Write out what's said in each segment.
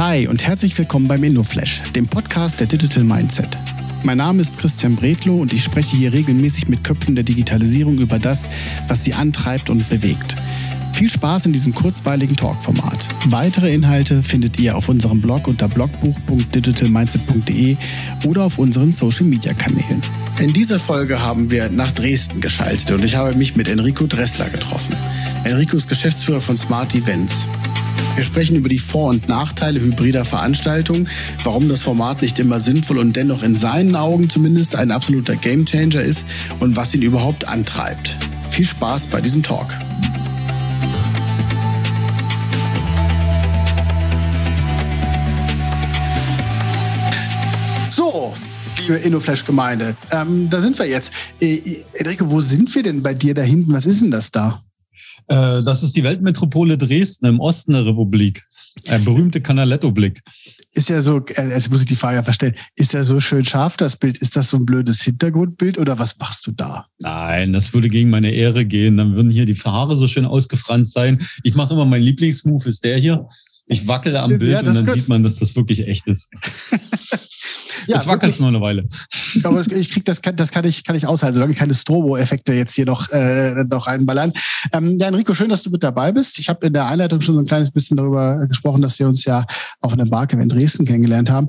Hi und herzlich willkommen beim InnoFlash, dem Podcast der Digital Mindset. Mein Name ist Christian Bredlow und ich spreche hier regelmäßig mit Köpfen der Digitalisierung über das, was sie antreibt und bewegt. Viel Spaß in diesem kurzweiligen Talkformat. Weitere Inhalte findet ihr auf unserem Blog unter blogbuch.digitalmindset.de oder auf unseren Social Media Kanälen. In dieser Folge haben wir nach Dresden geschaltet und ich habe mich mit Enrico Dressler getroffen. Enrico ist Geschäftsführer von Smart Events. Wir sprechen über die Vor- und Nachteile hybrider Veranstaltungen, warum das Format nicht immer sinnvoll und dennoch in seinen Augen zumindest ein absoluter Gamechanger ist und was ihn überhaupt antreibt. Viel Spaß bei diesem Talk. So, liebe InnoFlash-Gemeinde, ähm, da sind wir jetzt. Äh, Enrico, wo sind wir denn bei dir da hinten? Was ist denn das da? Äh, das ist die Weltmetropole Dresden im Osten der Republik. Ein berühmte Canaletto-Blick. Ist ja so, äh, jetzt muss ich die Frage verstellen, ist ja so schön scharf, das Bild? Ist das so ein blödes Hintergrundbild oder was machst du da? Nein, das würde gegen meine Ehre gehen. Dann würden hier die Haare so schön ausgefranst sein. Ich mache immer, mein Lieblingsmove ist der hier. Ich wackele am Bild ja, und dann sieht man, dass das wirklich echt ist. Ja, ich wackel nur eine Weile. Aber ich krieg das, kann, das kann ich, kann ich aushalten, solange keine Strobo-Effekte jetzt hier noch, äh, noch reinballern. Ähm, ja, Enrico, schön, dass du mit dabei bist. Ich habe in der Einleitung schon so ein kleines bisschen darüber gesprochen, dass wir uns ja auf einem Barcamp in Dresden kennengelernt haben.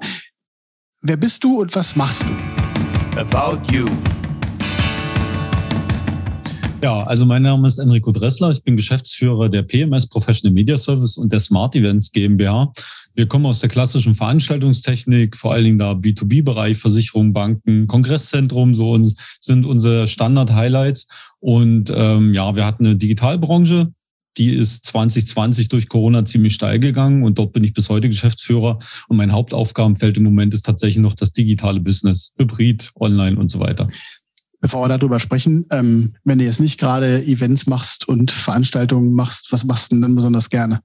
Wer bist du und was machst du? About You. Ja, also mein Name ist Enrico Dressler. Ich bin Geschäftsführer der PMS Professional Media Service und der Smart Events GmbH. Wir kommen aus der klassischen Veranstaltungstechnik, vor allen Dingen da B2B-Bereich, Versicherungen, Banken, Kongresszentrum, so sind unsere Standard-Highlights. Und ähm, ja, wir hatten eine Digitalbranche, die ist 2020 durch Corona ziemlich steil gegangen und dort bin ich bis heute Geschäftsführer. Und mein Hauptaufgabenfeld im Moment ist tatsächlich noch das digitale Business, Hybrid, Online und so weiter. Bevor wir darüber sprechen, ähm, wenn du jetzt nicht gerade Events machst und Veranstaltungen machst, was machst du denn dann besonders gerne?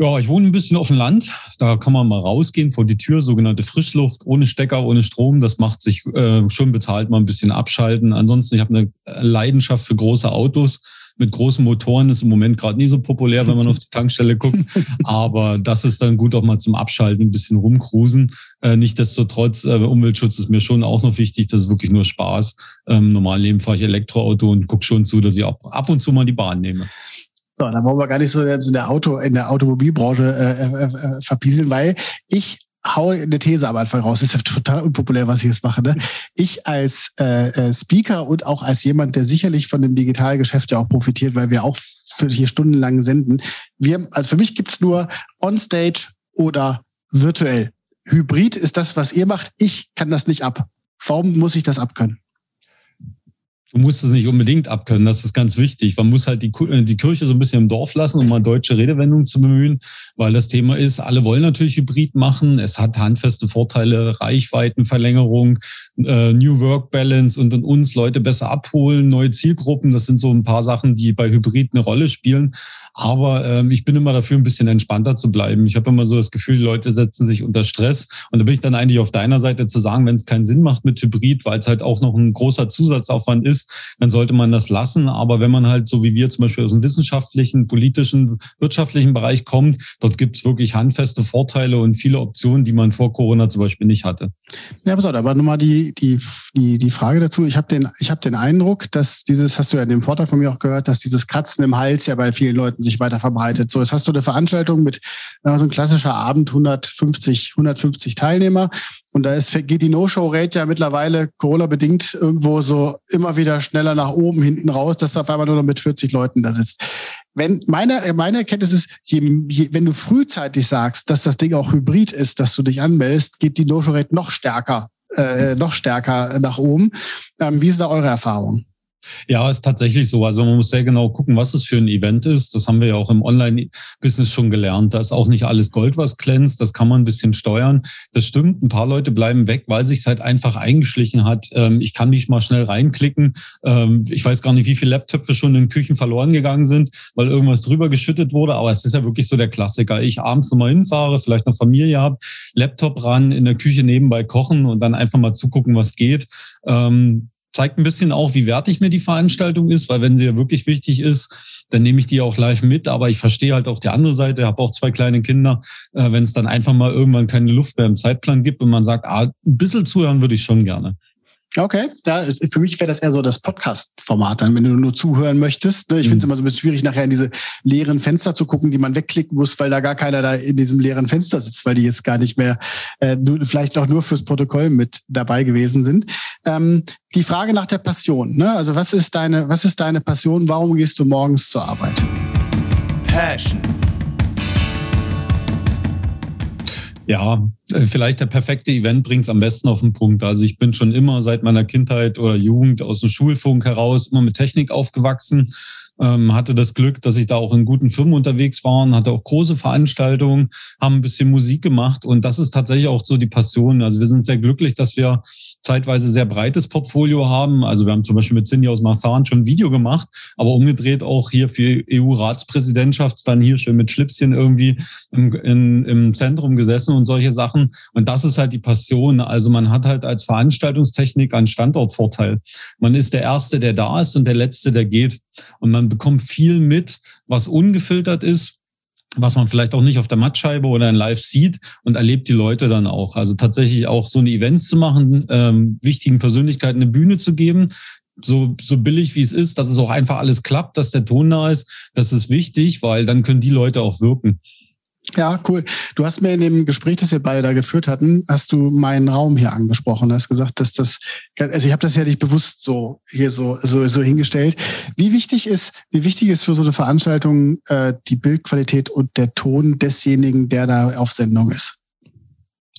Ja, ich wohne ein bisschen auf dem Land. Da kann man mal rausgehen vor die Tür, sogenannte Frischluft, ohne Stecker, ohne Strom. Das macht sich äh, schon bezahlt, mal ein bisschen abschalten. Ansonsten, ich habe eine Leidenschaft für große Autos mit großen Motoren. Ist im Moment gerade nie so populär, wenn man auf die Tankstelle guckt. Aber das ist dann gut auch mal zum Abschalten, ein bisschen rumcruisen. Äh, Nichtsdestotrotz, äh, Umweltschutz ist mir schon auch noch wichtig. Das ist wirklich nur Spaß. Ähm, Im normalen Leben fahre ich Elektroauto und gucke schon zu, dass ich auch ab und zu mal die Bahn nehme. So, da wollen wir gar nicht so jetzt in der Auto, in der Automobilbranche äh, äh, äh, verpieseln, weil ich hau eine These am Anfang raus. Das ist ja total unpopulär, was ich jetzt mache. Ne? Ich als äh, äh, Speaker und auch als jemand, der sicherlich von dem Digitalgeschäft ja auch profitiert, weil wir auch für hier stundenlang senden. Wir, also für mich gibt's nur on-stage oder virtuell. Hybrid ist das, was ihr macht. Ich kann das nicht ab. Warum muss ich das abkönnen? Du musst es nicht unbedingt abkönnen, das ist ganz wichtig. Man muss halt die, äh, die Kirche so ein bisschen im Dorf lassen, um mal deutsche Redewendungen zu bemühen, weil das Thema ist, alle wollen natürlich Hybrid machen. Es hat handfeste Vorteile, Reichweitenverlängerung, äh, New Work Balance und, und uns Leute besser abholen, neue Zielgruppen. Das sind so ein paar Sachen, die bei Hybrid eine Rolle spielen. Aber ähm, ich bin immer dafür, ein bisschen entspannter zu bleiben. Ich habe immer so das Gefühl, die Leute setzen sich unter Stress. Und da bin ich dann eigentlich auf deiner Seite zu sagen, wenn es keinen Sinn macht mit Hybrid, weil es halt auch noch ein großer Zusatzaufwand ist, ist, dann sollte man das lassen. Aber wenn man halt so wie wir zum Beispiel aus dem wissenschaftlichen, politischen, wirtschaftlichen Bereich kommt, dort gibt es wirklich handfeste Vorteile und viele Optionen, die man vor Corona zum Beispiel nicht hatte. Ja, pass auf, aber nochmal die, die, die, die Frage dazu. Ich habe den, hab den Eindruck, dass dieses, hast du ja in dem Vortrag von mir auch gehört, dass dieses Kratzen im Hals ja bei vielen Leuten sich weiter verbreitet. So, jetzt hast du eine Veranstaltung mit so ein klassischer Abend, 150, 150 Teilnehmer. Und da ist, geht die No-Show-Rate ja mittlerweile Corona-bedingt irgendwo so immer wieder schneller nach oben, hinten raus, dass da auf einmal nur noch mit 40 Leuten da sitzt. Wenn meine, meine Erkenntnis ist, je, je, wenn du frühzeitig sagst, dass das Ding auch hybrid ist, dass du dich anmeldest, geht die No-Show-Rate noch stärker, äh, noch stärker nach oben. Ähm, wie ist da eure Erfahrung? Ja, ist tatsächlich so. Also man muss sehr genau gucken, was es für ein Event ist. Das haben wir ja auch im Online-Business schon gelernt. Da ist auch nicht alles Gold, was glänzt. Das kann man ein bisschen steuern. Das stimmt. Ein paar Leute bleiben weg, weil sich halt einfach eingeschlichen hat. Ähm, ich kann mich mal schnell reinklicken. Ähm, ich weiß gar nicht, wie viele Laptops schon in Küchen verloren gegangen sind, weil irgendwas drüber geschüttet wurde. Aber es ist ja wirklich so der Klassiker. Ich abends nochmal hinfahre, vielleicht noch Familie habe, Laptop ran, in der Küche nebenbei kochen und dann einfach mal zugucken, was geht. Zeigt ein bisschen auch, wie wertig mir die Veranstaltung ist, weil wenn sie ja wirklich wichtig ist, dann nehme ich die auch live mit. Aber ich verstehe halt auch die andere Seite, habe auch zwei kleine Kinder. Äh, wenn es dann einfach mal irgendwann keine Luft mehr im Zeitplan gibt und man sagt, ah, ein bisschen zuhören würde ich schon gerne. Okay, ja, für mich wäre das eher so das Podcast-Format dann, wenn du nur zuhören möchtest. Ne? Ich mhm. finde es immer so ein bisschen schwierig, nachher in diese leeren Fenster zu gucken, die man wegklicken muss, weil da gar keiner da in diesem leeren Fenster sitzt, weil die jetzt gar nicht mehr, äh, vielleicht auch nur fürs Protokoll mit dabei gewesen sind. Ähm, die Frage nach der Passion, ne? also was ist deine, was ist deine Passion? Warum gehst du morgens zur Arbeit? Passion. Ja, vielleicht der perfekte Event bringt es am besten auf den Punkt. Also ich bin schon immer seit meiner Kindheit oder Jugend aus dem Schulfunk heraus immer mit Technik aufgewachsen ähm, hatte das Glück, dass ich da auch in guten Firmen unterwegs war, und hatte auch große Veranstaltungen, haben ein bisschen Musik gemacht und das ist tatsächlich auch so die Passion. Also wir sind sehr glücklich, dass wir zeitweise sehr breites Portfolio haben. Also wir haben zum Beispiel mit Cindy aus Marsan schon ein Video gemacht, aber umgedreht auch hier für EU-Ratspräsidentschaft dann hier schön mit Schlipschen irgendwie im, in, im Zentrum gesessen und solche Sachen. Und das ist halt die Passion. Also man hat halt als Veranstaltungstechnik einen Standortvorteil. Man ist der Erste, der da ist und der Letzte, der geht. Und man bekommt viel mit, was ungefiltert ist, was man vielleicht auch nicht auf der Mattscheibe oder in Live sieht und erlebt die Leute dann auch. Also tatsächlich auch so eine Events zu machen, ähm, wichtigen Persönlichkeiten eine Bühne zu geben, so, so billig wie es ist, dass es auch einfach alles klappt, dass der Ton da ist, das ist wichtig, weil dann können die Leute auch wirken. Ja, cool. Du hast mir in dem Gespräch, das wir beide da geführt hatten, hast du meinen Raum hier angesprochen. Du hast gesagt, dass das, also ich habe das ja nicht bewusst so hier so, so, so hingestellt. Wie wichtig ist, wie wichtig ist für so eine Veranstaltung äh, die Bildqualität und der Ton desjenigen, der da auf Sendung ist?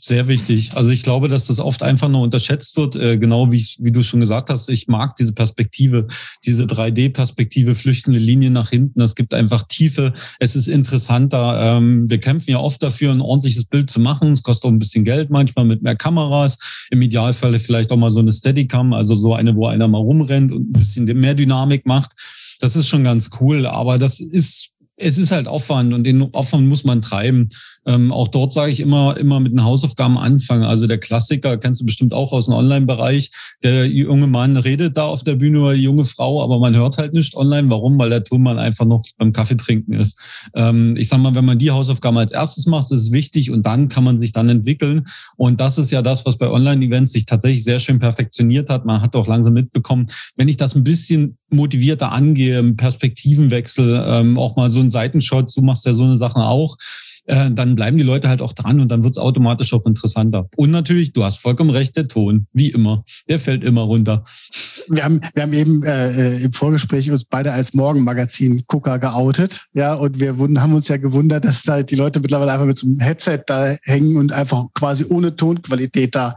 Sehr wichtig. Also ich glaube, dass das oft einfach nur unterschätzt wird, äh, genau wie, wie du schon gesagt hast. Ich mag diese Perspektive, diese 3D-Perspektive, flüchtende Linien nach hinten. Das gibt einfach Tiefe. Es ist interessanter. Ähm, wir kämpfen ja oft dafür, ein ordentliches Bild zu machen. Es kostet auch ein bisschen Geld, manchmal mit mehr Kameras. Im Idealfall vielleicht auch mal so eine Steadicam, also so eine, wo einer mal rumrennt und ein bisschen mehr Dynamik macht. Das ist schon ganz cool, aber das ist es ist halt Aufwand und den Aufwand muss man treiben. Ähm, auch dort sage ich immer, immer mit den Hausaufgaben anfangen. Also der Klassiker kennst du bestimmt auch aus dem Online-Bereich. Der junge Mann redet da auf der Bühne oder die junge Frau, aber man hört halt nicht online. Warum? Weil der Tonmann einfach noch beim Kaffee trinken ist. Ähm, ich sag mal, wenn man die Hausaufgaben als erstes macht, ist es wichtig und dann kann man sich dann entwickeln. Und das ist ja das, was bei Online-Events sich tatsächlich sehr schön perfektioniert hat. Man hat auch langsam mitbekommen, wenn ich das ein bisschen motivierter angehe, Perspektivenwechsel, ähm, auch mal so ein Seitenshot, du machst ja so eine Sache auch, äh, dann bleiben die Leute halt auch dran und dann wird es automatisch auch interessanter. Und natürlich, du hast vollkommen recht, der Ton, wie immer, der fällt immer runter. Wir haben, wir haben eben äh, äh im Vorgespräch uns beide als Morgenmagazin-Gucker geoutet, ja, und wir wurden, haben uns ja gewundert, dass da die Leute mittlerweile einfach mit so einem Headset da hängen und einfach quasi ohne Tonqualität da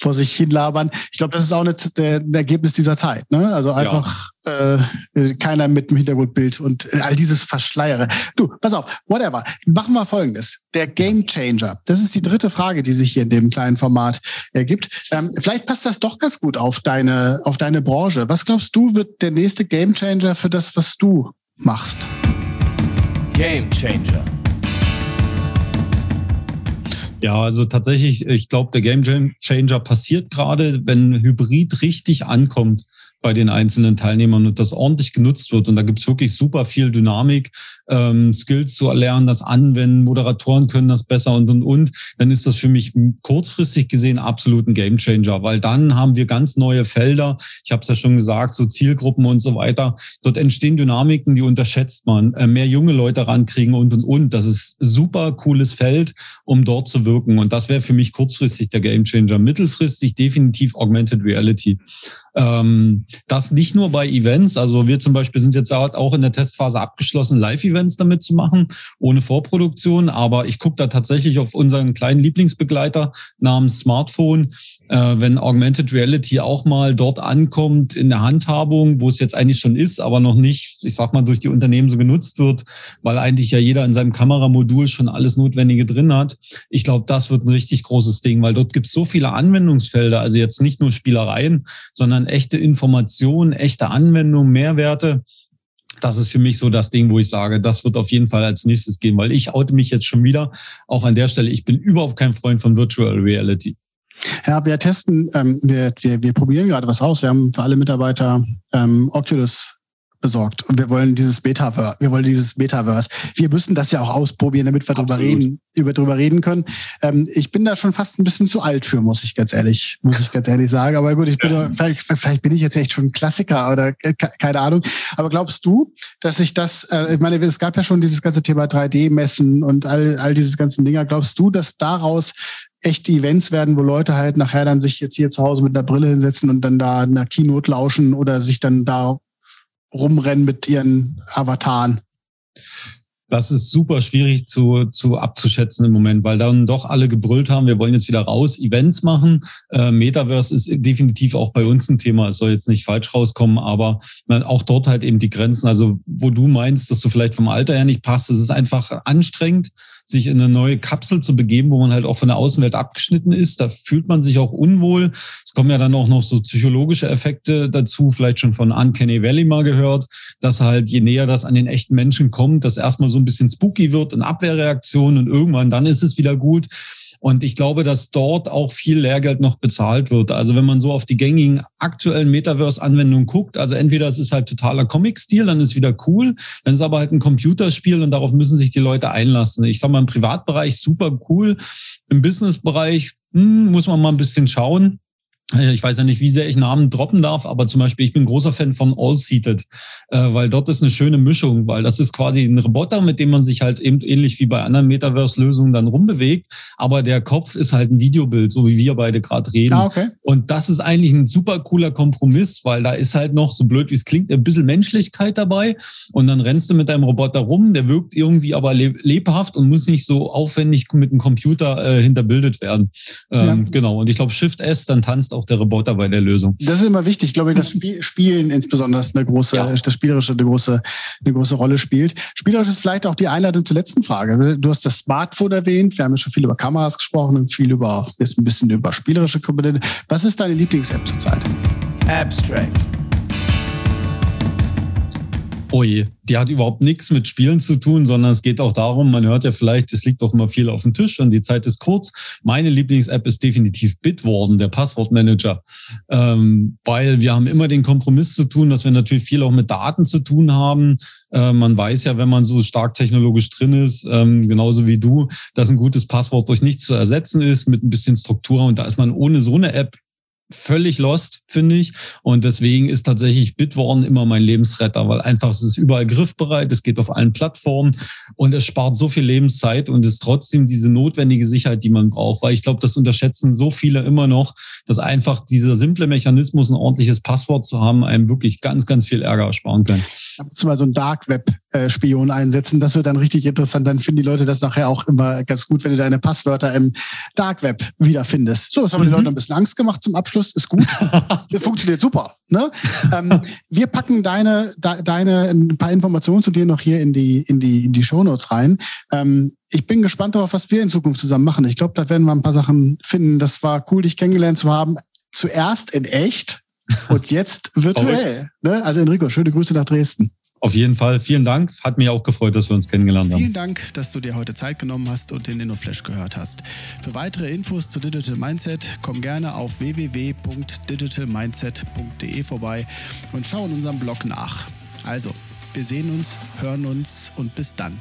vor sich hin labern. Ich glaube, das ist auch eine, der, ein Ergebnis dieser Zeit. Ne? Also einfach ja. Äh, keiner mit dem Hintergrundbild und äh, all dieses Verschleiere. Du, pass auf, whatever. Machen wir folgendes. Der Game Changer. Das ist die dritte Frage, die sich hier in dem kleinen Format ergibt. Ähm, vielleicht passt das doch ganz gut auf deine, auf deine Branche. Was glaubst du, wird der nächste Game Changer für das, was du machst? Game Changer. Ja, also tatsächlich, ich glaube, der Game Changer passiert gerade, wenn Hybrid richtig ankommt bei den einzelnen Teilnehmern und das ordentlich genutzt wird. Und da gibt's wirklich super viel Dynamik, ähm, Skills zu erlernen, das anwenden, Moderatoren können das besser und und und. Dann ist das für mich kurzfristig gesehen absolut ein Gamechanger, weil dann haben wir ganz neue Felder. Ich habe es ja schon gesagt, so Zielgruppen und so weiter. Dort entstehen Dynamiken, die unterschätzt man. Äh, mehr junge Leute rankriegen und und und. Das ist super cooles Feld, um dort zu wirken. Und das wäre für mich kurzfristig der Gamechanger. Mittelfristig definitiv Augmented Reality. Ähm, das nicht nur bei Events, also wir zum Beispiel sind jetzt auch in der Testphase abgeschlossen, Live-Events damit zu machen, ohne Vorproduktion, aber ich gucke da tatsächlich auf unseren kleinen Lieblingsbegleiter namens Smartphone, äh, wenn Augmented Reality auch mal dort ankommt in der Handhabung, wo es jetzt eigentlich schon ist, aber noch nicht, ich sag mal, durch die Unternehmen so genutzt wird, weil eigentlich ja jeder in seinem Kameramodul schon alles Notwendige drin hat. Ich glaube, das wird ein richtig großes Ding, weil dort gibt es so viele Anwendungsfelder, also jetzt nicht nur Spielereien, sondern echte Informationen, echte Anwendungen, Mehrwerte das ist für mich so das Ding, wo ich sage, das wird auf jeden Fall als nächstes gehen, weil ich oute mich jetzt schon wieder. Auch an der Stelle, ich bin überhaupt kein Freund von Virtual Reality. Ja, wir testen, ähm, wir, wir, wir probieren gerade was aus. Wir haben für alle Mitarbeiter ähm, Oculus besorgt und wir wollen dieses Metaverse, wir wollen dieses Metaverse. Wir müssen das ja auch ausprobieren, damit wir drüber reden, über drüber reden können. Ähm, ich bin da schon fast ein bisschen zu alt für, muss ich ganz ehrlich, muss ich ganz ehrlich sagen. Aber gut, ich bin ja. vielleicht, vielleicht bin ich jetzt echt schon ein Klassiker oder keine Ahnung. Aber glaubst du, dass ich das, äh, ich meine, es gab ja schon dieses ganze Thema 3D-Messen und all, all dieses ganzen Dinger. Glaubst du, dass daraus echte Events werden, wo Leute halt nachher dann sich jetzt hier zu Hause mit einer Brille hinsetzen und dann da einer Keynote lauschen oder sich dann da rumrennen mit ihren Avataren? Das ist super schwierig zu, zu abzuschätzen im Moment, weil dann doch alle gebrüllt haben, wir wollen jetzt wieder raus, Events machen. Äh, Metaverse ist definitiv auch bei uns ein Thema. Es soll jetzt nicht falsch rauskommen, aber auch dort halt eben die Grenzen. Also wo du meinst, dass du vielleicht vom Alter her nicht passt, es ist einfach anstrengend sich in eine neue Kapsel zu begeben, wo man halt auch von der Außenwelt abgeschnitten ist. Da fühlt man sich auch unwohl. Es kommen ja dann auch noch so psychologische Effekte dazu, vielleicht schon von Uncanny Valley mal gehört, dass halt je näher das an den echten Menschen kommt, dass erstmal so ein bisschen spooky wird, eine Abwehrreaktion und irgendwann dann ist es wieder gut. Und ich glaube, dass dort auch viel Lehrgeld noch bezahlt wird. Also wenn man so auf die gängigen aktuellen Metaverse-Anwendungen guckt, also entweder es ist halt totaler Comic-Stil, dann ist wieder cool, dann ist aber halt ein Computerspiel und darauf müssen sich die Leute einlassen. Ich sag mal, im Privatbereich super cool, im Businessbereich hm, muss man mal ein bisschen schauen. Ich weiß ja nicht, wie sehr ich Namen droppen darf, aber zum Beispiel, ich bin großer Fan von All Seated, äh, weil dort ist eine schöne Mischung, weil das ist quasi ein Roboter, mit dem man sich halt eben ähnlich wie bei anderen Metaverse-Lösungen dann rumbewegt, aber der Kopf ist halt ein Videobild, so wie wir beide gerade reden. Ah, okay. Und das ist eigentlich ein super cooler Kompromiss, weil da ist halt noch, so blöd wie es klingt, ein bisschen Menschlichkeit dabei und dann rennst du mit deinem Roboter rum, der wirkt irgendwie aber lebhaft und muss nicht so aufwendig mit einem Computer äh, hinterbildet werden. Ähm, ja. Genau, und ich glaube, Shift S, dann tanzt auch der Roboter bei der Lösung. Das ist immer wichtig. Ich glaube, das Spiel, Spielen insbesondere eine große, ja. das Spielerische eine große, eine große Rolle spielt. Spielerisch ist vielleicht auch die Einladung zur letzten Frage. Du hast das Smartphone erwähnt. Wir haben ja schon viel über Kameras gesprochen und viel über, jetzt ein bisschen über spielerische Komponente. Was ist deine Lieblings-App zurzeit? Abstract. Oje, die hat überhaupt nichts mit Spielen zu tun, sondern es geht auch darum, man hört ja vielleicht, es liegt doch immer viel auf dem Tisch und die Zeit ist kurz. Meine Lieblings-App ist definitiv Bitwarden, der Passwortmanager, ähm, weil wir haben immer den Kompromiss zu tun, dass wir natürlich viel auch mit Daten zu tun haben. Äh, man weiß ja, wenn man so stark technologisch drin ist, ähm, genauso wie du, dass ein gutes Passwort durch nichts zu ersetzen ist mit ein bisschen Struktur und da ist man ohne so eine App völlig lost, finde ich. Und deswegen ist tatsächlich Bitwarden immer mein Lebensretter, weil einfach es ist überall griffbereit, es geht auf allen Plattformen und es spart so viel Lebenszeit und ist trotzdem diese notwendige Sicherheit, die man braucht. Weil ich glaube, das unterschätzen so viele immer noch, dass einfach dieser simple Mechanismus, ein ordentliches Passwort zu haben, einem wirklich ganz, ganz viel Ärger ersparen kann. Mal so ein Dark Web Spion einsetzen. Das wird dann richtig interessant. Dann finden die Leute das nachher auch immer ganz gut, wenn du deine Passwörter im Dark Web wiederfindest. So, das haben mhm. die Leute ein bisschen Angst gemacht zum Abschluss. Ist gut. das funktioniert super. Ne? ähm, wir packen deine, de, deine, ein paar Informationen zu dir noch hier in die, in die, in die Shownotes rein. Ähm, ich bin gespannt darauf, was wir in Zukunft zusammen machen. Ich glaube, da werden wir ein paar Sachen finden. Das war cool, dich kennengelernt zu haben. Zuerst in echt und jetzt virtuell. ne? Also Enrico, schöne Grüße nach Dresden. Auf jeden Fall. Vielen Dank. Hat mich auch gefreut, dass wir uns kennengelernt haben. Vielen Dank, dass du dir heute Zeit genommen hast und den InnoFlash gehört hast. Für weitere Infos zu Digital Mindset komm gerne auf www.digitalmindset.de vorbei und schau in unserem Blog nach. Also, wir sehen uns, hören uns und bis dann.